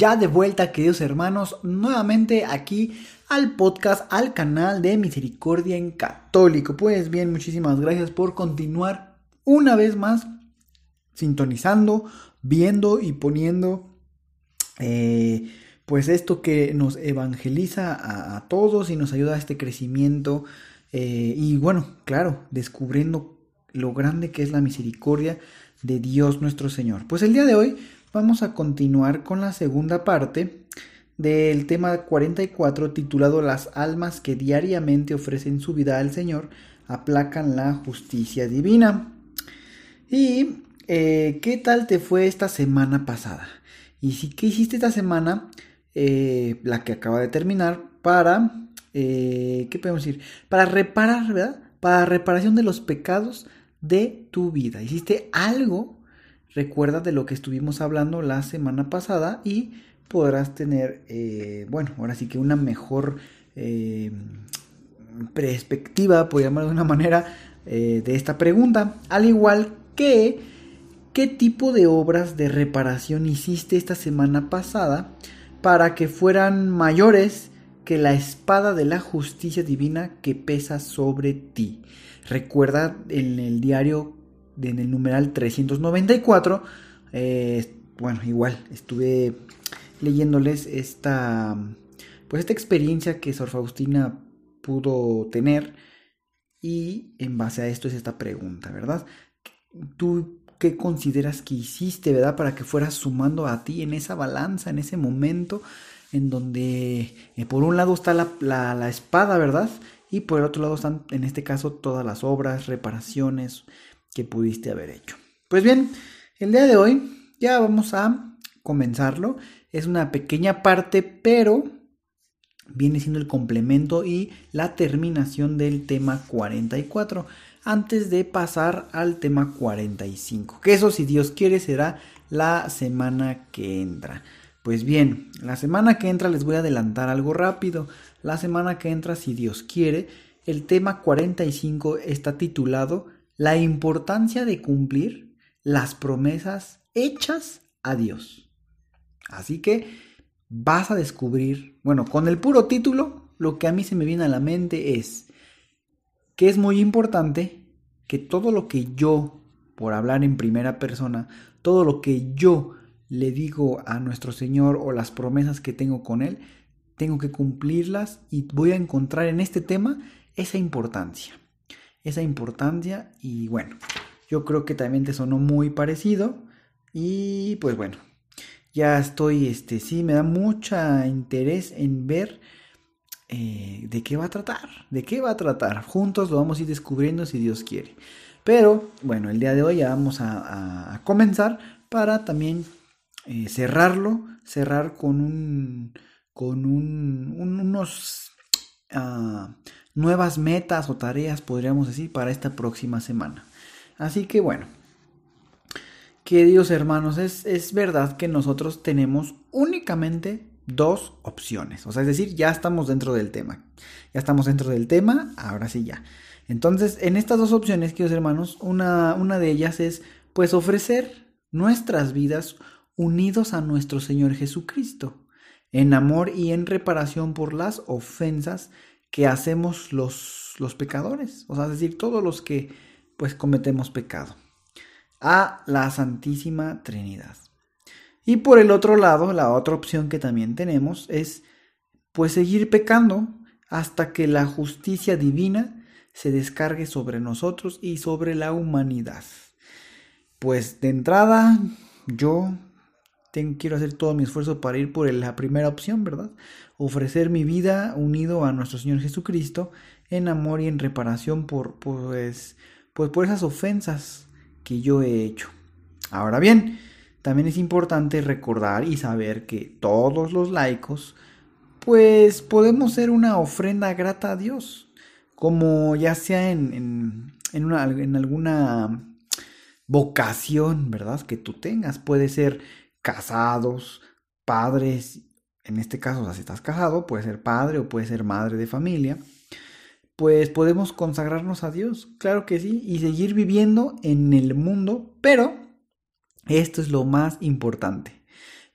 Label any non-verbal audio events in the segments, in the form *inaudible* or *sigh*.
Ya de vuelta, queridos hermanos, nuevamente aquí al podcast, al canal de Misericordia en Católico. Pues bien, muchísimas gracias por continuar una vez más sintonizando, viendo y poniendo eh, pues esto que nos evangeliza a, todos y nos ayuda a este crecimiento eh, y bueno, claro, descubriendo lo grande que es la misericordia de Dios nuestro Señor. Pues el día de hoy vamos a continuar con la segunda parte del tema 44 titulado Las almas que diariamente ofrecen su vida al Señor aplacan la justicia divina. ¿Y eh, qué tal te fue esta semana pasada? Y si qué hiciste esta semana, eh, la que acaba de terminar, para eh, ¿qué podemos decir? Para reparar, ¿verdad? Para reparación de los pecados de tu vida. Hiciste algo, recuerda de lo que estuvimos hablando la semana pasada y podrás tener, eh, bueno, ahora sí que una mejor eh, perspectiva, por llamarlo de una manera, de esta pregunta. Al igual que, ¿qué tipo de obras de reparación hiciste esta semana pasada para que fueran mayores? que la espada de la justicia divina que pesa sobre ti. Recuerda en el diario, en el numeral 394, eh, bueno, igual estuve leyéndoles esta, pues esta experiencia que Sor Faustina pudo tener y en base a esto es esta pregunta, ¿verdad? ¿Tú qué consideras que hiciste, ¿verdad? Para que fueras sumando a ti en esa balanza, en ese momento en donde eh, por un lado está la, espada, ¿verdad? Y por el otro lado están, en este caso, todas las obras, reparaciones que pudiste haber hecho. Pues bien, el día de hoy ya vamos a comenzarlo. Es una pequeña parte, pero viene siendo el complemento y la terminación del tema 44 antes de pasar al tema 45. Que eso, si Dios quiere, será la semana que entra. Pues bien, la semana que entra les voy a adelantar algo rápido. La semana que entra, si Dios quiere, el tema 45 está titulado La importancia de cumplir las promesas hechas a Dios. Así que vas a descubrir, bueno, con el puro título, lo que a mí se me viene a la mente es que es muy importante que todo lo que yo, por hablar en primera persona, todo lo que yo le digo a nuestro Señor o las promesas que tengo con Él, tengo que cumplirlas y voy a encontrar en este tema esa importancia. Esa importancia y bueno, yo creo que también te sonó muy parecido y pues bueno, ya estoy, este, sí, me da mucha interés en ver eh, de qué va a tratar, de qué va a tratar. Juntos lo vamos a ir descubriendo si Dios quiere. Pero bueno, el día de hoy ya vamos a comenzar para también eh, cerrarlo, cerrar con un, con un, unos ah, nuevas metas o tareas, podríamos decir, para esta próxima semana. Así que bueno, queridos hermanos, es, es verdad que nosotros tenemos únicamente dos opciones. O sea, es decir, ya estamos dentro del tema. Ya estamos dentro del tema, ahora sí ya. Entonces, en estas dos opciones, queridos hermanos, una, una de ellas es pues ofrecer nuestras vidas unidos a nuestro Señor Jesucristo, en amor y en reparación por las ofensas que hacemos los, los pecadores, o sea, es decir, todos los que pues cometemos pecado, a la Santísima Trinidad. Y por el otro lado, la otra opción que también tenemos es pues seguir pecando hasta que la justicia divina se descargue sobre nosotros y sobre la humanidad. Pues de entrada, yo quiero hacer todo mi esfuerzo para ir por la primera opción, ¿verdad? Ofrecer mi vida unido a nuestro Señor Jesucristo en amor y en reparación por, pues, pues por esas ofensas que yo he hecho. Ahora bien, también es importante recordar y saber que todos los laicos, pues podemos ser una ofrenda grata a Dios, como ya sea en, en, una, en alguna vocación, ¿verdad? Que tú tengas. Puede ser casados, padres, en este caso, si estás casado, puede ser padre o puede ser madre de familia. Pues podemos consagrarnos a Dios, claro que sí, y seguir viviendo en el mundo, pero esto es lo más importante.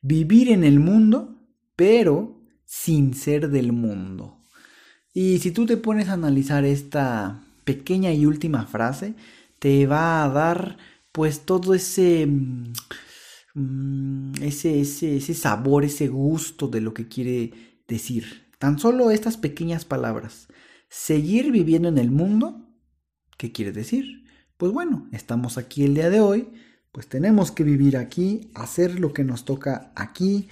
Vivir en el mundo, pero sin ser del mundo. Y si tú te pones a analizar esta pequeña y última frase, te va a dar pues todo ese, mm, ese, ese, sabor, ese gusto de lo que quiere decir. Tan solo estas pequeñas palabras. Seguir viviendo en el mundo, ¿qué quiere decir? Pues bueno, estamos aquí el día de hoy, pues tenemos que vivir aquí, hacer lo que nos toca aquí,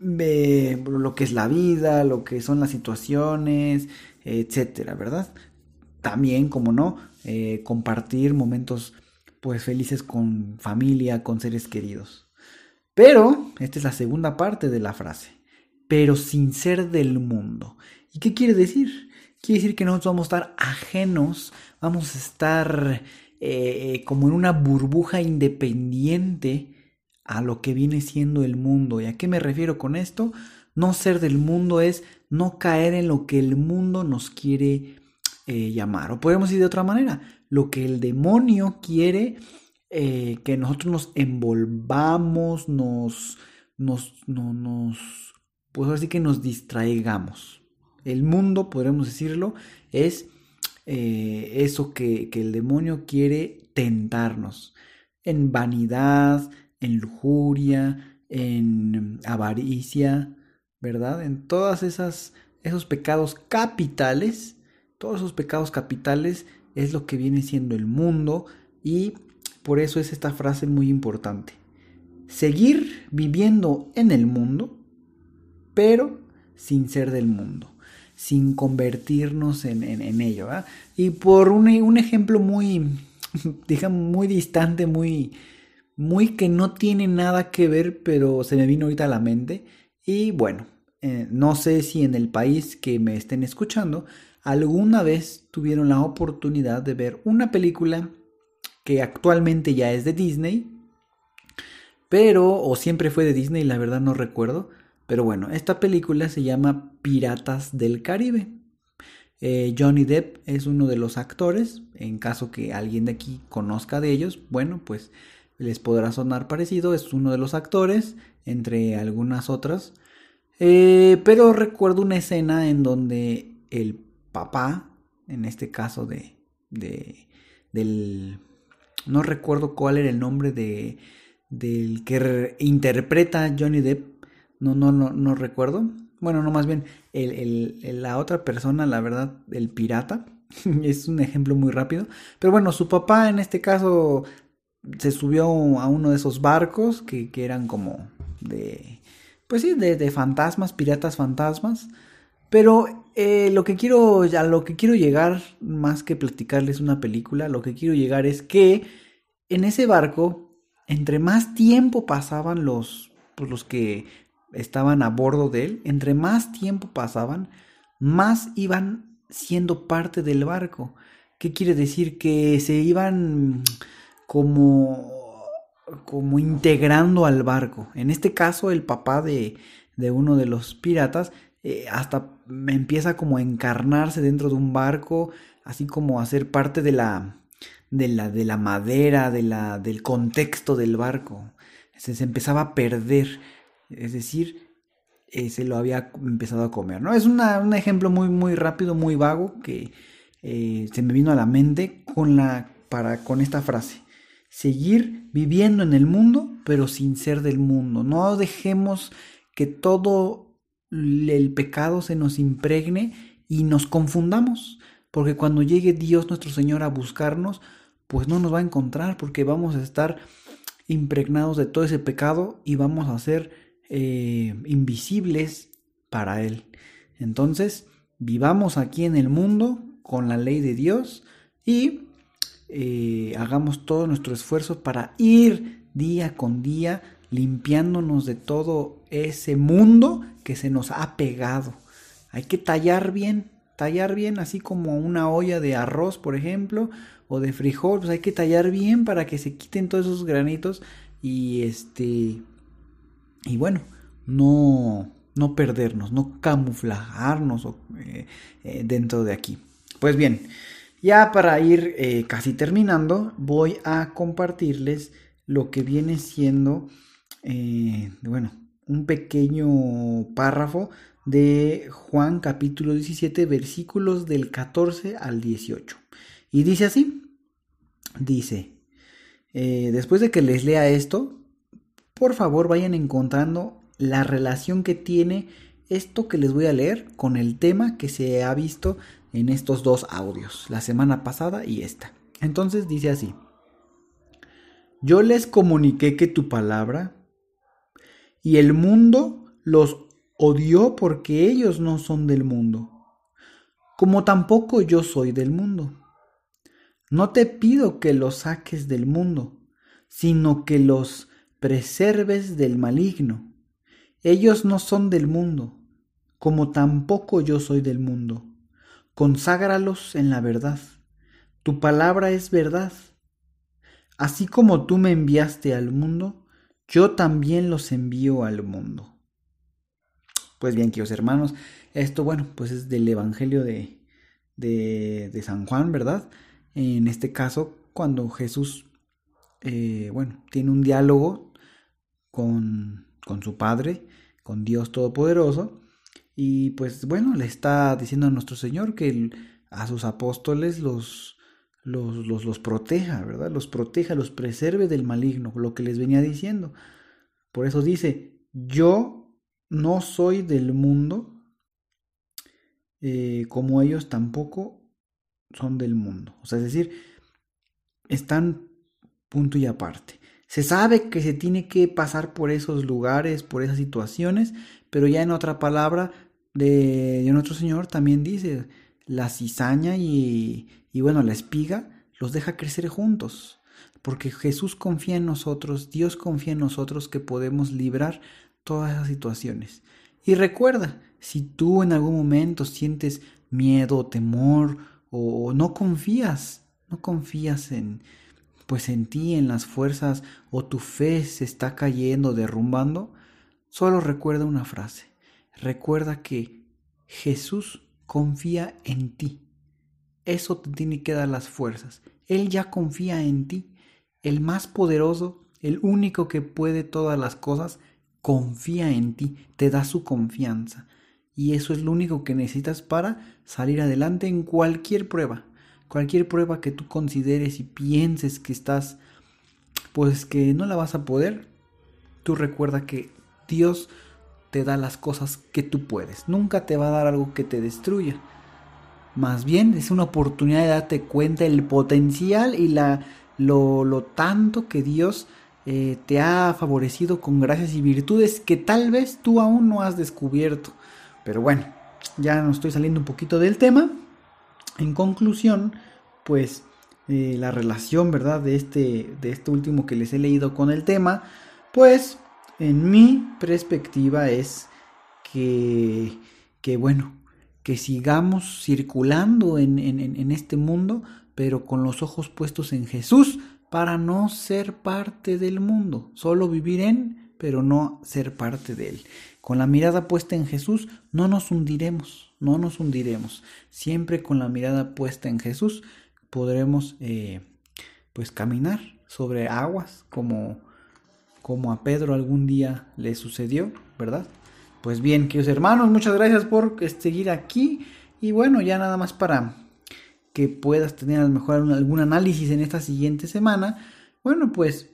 lo que es la vida, lo que son las situaciones, etcétera, ¿verdad? También, como no, eh, compartir momentos pues felices con familia, con seres queridos. Pero, esta es la segunda parte de la frase, pero sin ser del mundo. ¿Y qué quiere decir? Quiere decir que nosotros vamos a estar ajenos, vamos a estar eh, como en una burbuja independiente a lo que viene siendo el mundo. ¿Y a qué me refiero con esto? No ser del mundo es no caer en lo que el mundo nos quiere eh, llamar. O podemos decir de otra manera, lo que el demonio quiere eh, que nosotros nos envolvamos, nos, nos, no, nos, pues así que nos distraigamos. El mundo, podremos decirlo, es eh, eso que, que el demonio quiere tentarnos en vanidad, en lujuria, en avaricia, ¿verdad? En todas esas esos pecados capitales, todos esos pecados capitales es lo que viene siendo el mundo y por eso es esta frase muy importante. Seguir viviendo en el mundo, pero sin ser del mundo, sin convertirnos en, en, ello. Y por un, un, ejemplo muy, *laughs* digamos, muy distante, muy, muy que no tiene nada que ver, pero se me vino ahorita a la mente. Y bueno, eh, no sé si en el país que me estén escuchando alguna vez tuvieron la oportunidad de ver una película que actualmente ya es de Disney, pero o siempre fue de Disney, la verdad no recuerdo. Pero bueno, esta película se llama Piratas del Caribe. Eh, Johnny Depp es uno de los actores. En caso que alguien de aquí conozca de ellos, bueno, pues les podrá sonar parecido, es uno de los actores, entre algunas otras. Eh, pero recuerdo una escena en donde el papá, en este caso de, de del, no recuerdo cuál era el nombre de, del que interpreta Johnny Depp, no, no, no, no recuerdo. Bueno, no más bien el, el, la otra persona, la verdad, el pirata, *laughs* es un ejemplo muy rápido. Pero bueno, su papá en este caso se subió a uno de esos barcos que, eran como de, pues sí, de, fantasmas, piratas fantasmas. Pero eh, lo que quiero, a lo que quiero llegar, más que platicarles una película, lo que quiero llegar es que en ese barco, entre más tiempo pasaban los, pues los que estaban a bordo de él, entre más tiempo pasaban, más iban siendo parte del barco. ¿Qué quiere decir? Que se iban como, como integrando al barco. En este caso, el papá de, de uno de los piratas eh, hasta empieza como a encarnarse dentro de un barco, así como a ser parte de la, de la, de la madera, de la, del contexto del barco. Se, empezaba a perder, es decir, eh, se lo había empezado a comer, ¿no? Es un ejemplo muy, muy rápido, muy vago, que eh, se me vino a la mente con, la, para, con esta frase seguir viviendo en el mundo, pero sin ser del mundo. No dejemos que todo el pecado se nos impregne y nos confundamos, porque cuando llegue Dios nuestro Señor a buscarnos, pues no nos va a encontrar, porque vamos a estar impregnados de todo ese pecado y vamos a ser eh, invisibles para Él. Entonces, vivamos aquí en el mundo con la ley de Dios y eh, hagamos todo nuestro esfuerzo para ir día con día limpiándonos de todo ese mundo que se nos ha pegado. Hay que tallar bien, tallar bien, así como una olla de arroz, por ejemplo, o de frijol, pues hay que tallar bien para que se quiten todos esos granitos y este y bueno, no no perdernos, no camuflajarnos eh, eh, dentro de aquí. Pues bien, ya para ir eh, casi terminando, voy a compartirles lo que viene siendo, bueno, un pequeño párrafo de Juan capítulo 17 versículos del 14 al 18. Y dice así, dice, después de que les lea esto, por favor vayan encontrando la relación que tiene esto que les voy a leer con el tema que se ha visto en estos dos audios, la semana pasada y esta. Entonces dice así, yo les comuniqué que tu palabra y el mundo los odió porque ellos no son del mundo, como tampoco yo soy del mundo. No te pido que los saques del mundo, sino que los preserves del maligno. Ellos no son del mundo, como tampoco yo soy del mundo. Conságralos en la verdad. Tu palabra es verdad. Así como tú me enviaste al mundo, yo también los envío al mundo. Pues bien, queridos hermanos, esto, bueno, pues es del Evangelio de, de, San Juan, ¿verdad? En este caso, cuando Jesús, eh, bueno, tiene un diálogo con, con su Padre, con Dios Todopoderoso. Y pues bueno, le está diciendo a nuestro Señor que a sus apóstoles los, los, los, los, proteja, ¿verdad? Los proteja, los preserve del maligno, lo que les venía diciendo. Por eso dice, yo no soy del mundo, eh, como ellos tampoco son del mundo. O sea, es decir, están punto y aparte. Se sabe que se tiene que pasar por esos lugares, por esas situaciones, pero ya en otra palabra de, nuestro Señor también dice, la cizaña y, y bueno, la espiga los deja crecer juntos, porque Jesús confía en nosotros, Dios confía en nosotros que podemos librar todas esas situaciones. Y recuerda, si tú en algún momento sientes miedo, temor o no confías, no confías en, pues en ti, en las fuerzas o tu fe se está cayendo, derrumbando, solo recuerda una frase. Recuerda que Jesús confía en ti. Eso te tiene que dar las fuerzas. Él ya confía en ti. El más poderoso, el único que puede todas las cosas, confía en ti, te da su confianza. Y eso es lo único que necesitas para salir adelante en cualquier prueba cualquier prueba que tú consideres y pienses que estás, pues que no la vas a poder, tú recuerda que Dios te da las cosas que tú puedes. Nunca te va a dar algo que te destruya. Más bien es una oportunidad de darte cuenta el potencial y la, lo, lo tanto que Dios eh, te ha favorecido con gracias y virtudes que tal vez tú aún no has descubierto. Pero bueno, ya no estoy saliendo un poquito del tema. En conclusión, pues eh, la relación, ¿verdad? De este, de este último que les he leído con el tema, pues en mi perspectiva es que, que bueno, que sigamos circulando en, en, este mundo, pero con los ojos puestos en Jesús, para no ser parte del mundo, solo vivir en, pero no ser parte de él. Con la mirada puesta en Jesús, no nos hundiremos, no nos hundiremos. Siempre con la mirada puesta en Jesús, podremos eh, pues caminar sobre aguas como, como a Pedro algún día le sucedió, ¿verdad? Pues bien, queridos hermanos, muchas gracias por seguir aquí y bueno, ya nada más para que puedas tener a lo mejor algún análisis en esta siguiente semana, bueno, pues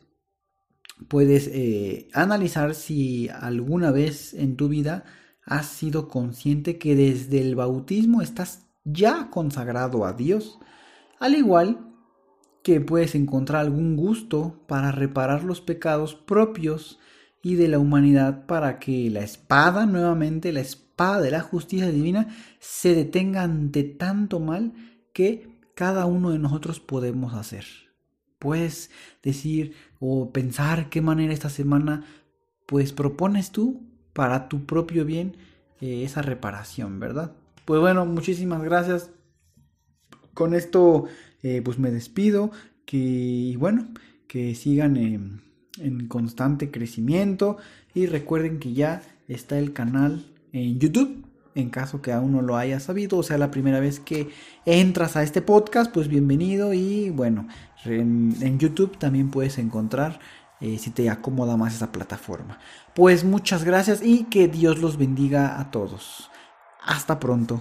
puedes eh, analizar si alguna vez en tu vida has sido consciente que desde el bautismo estás ya consagrado a Dios, al igual que puedes encontrar algún gusto para reparar los pecados propios y de la humanidad para que la espada, nuevamente la espada de la justicia divina, se detenga ante tanto mal que cada uno de nosotros podemos hacer. Puedes decir o pensar qué manera esta semana pues propones tú para tu propio bien eh, esa reparación, ¿verdad? Pues bueno, muchísimas gracias. Con esto eh, pues me despido. Que bueno, que sigan en constante crecimiento. Y recuerden que ya está el canal en YouTube. En caso que aún no lo hayas sabido, o sea, la primera vez que entras a este podcast, pues bienvenido. Y bueno, en, YouTube también puedes encontrar eh, si te acomoda más esa plataforma. Pues muchas gracias y que Dios los bendiga a todos. Hasta pronto.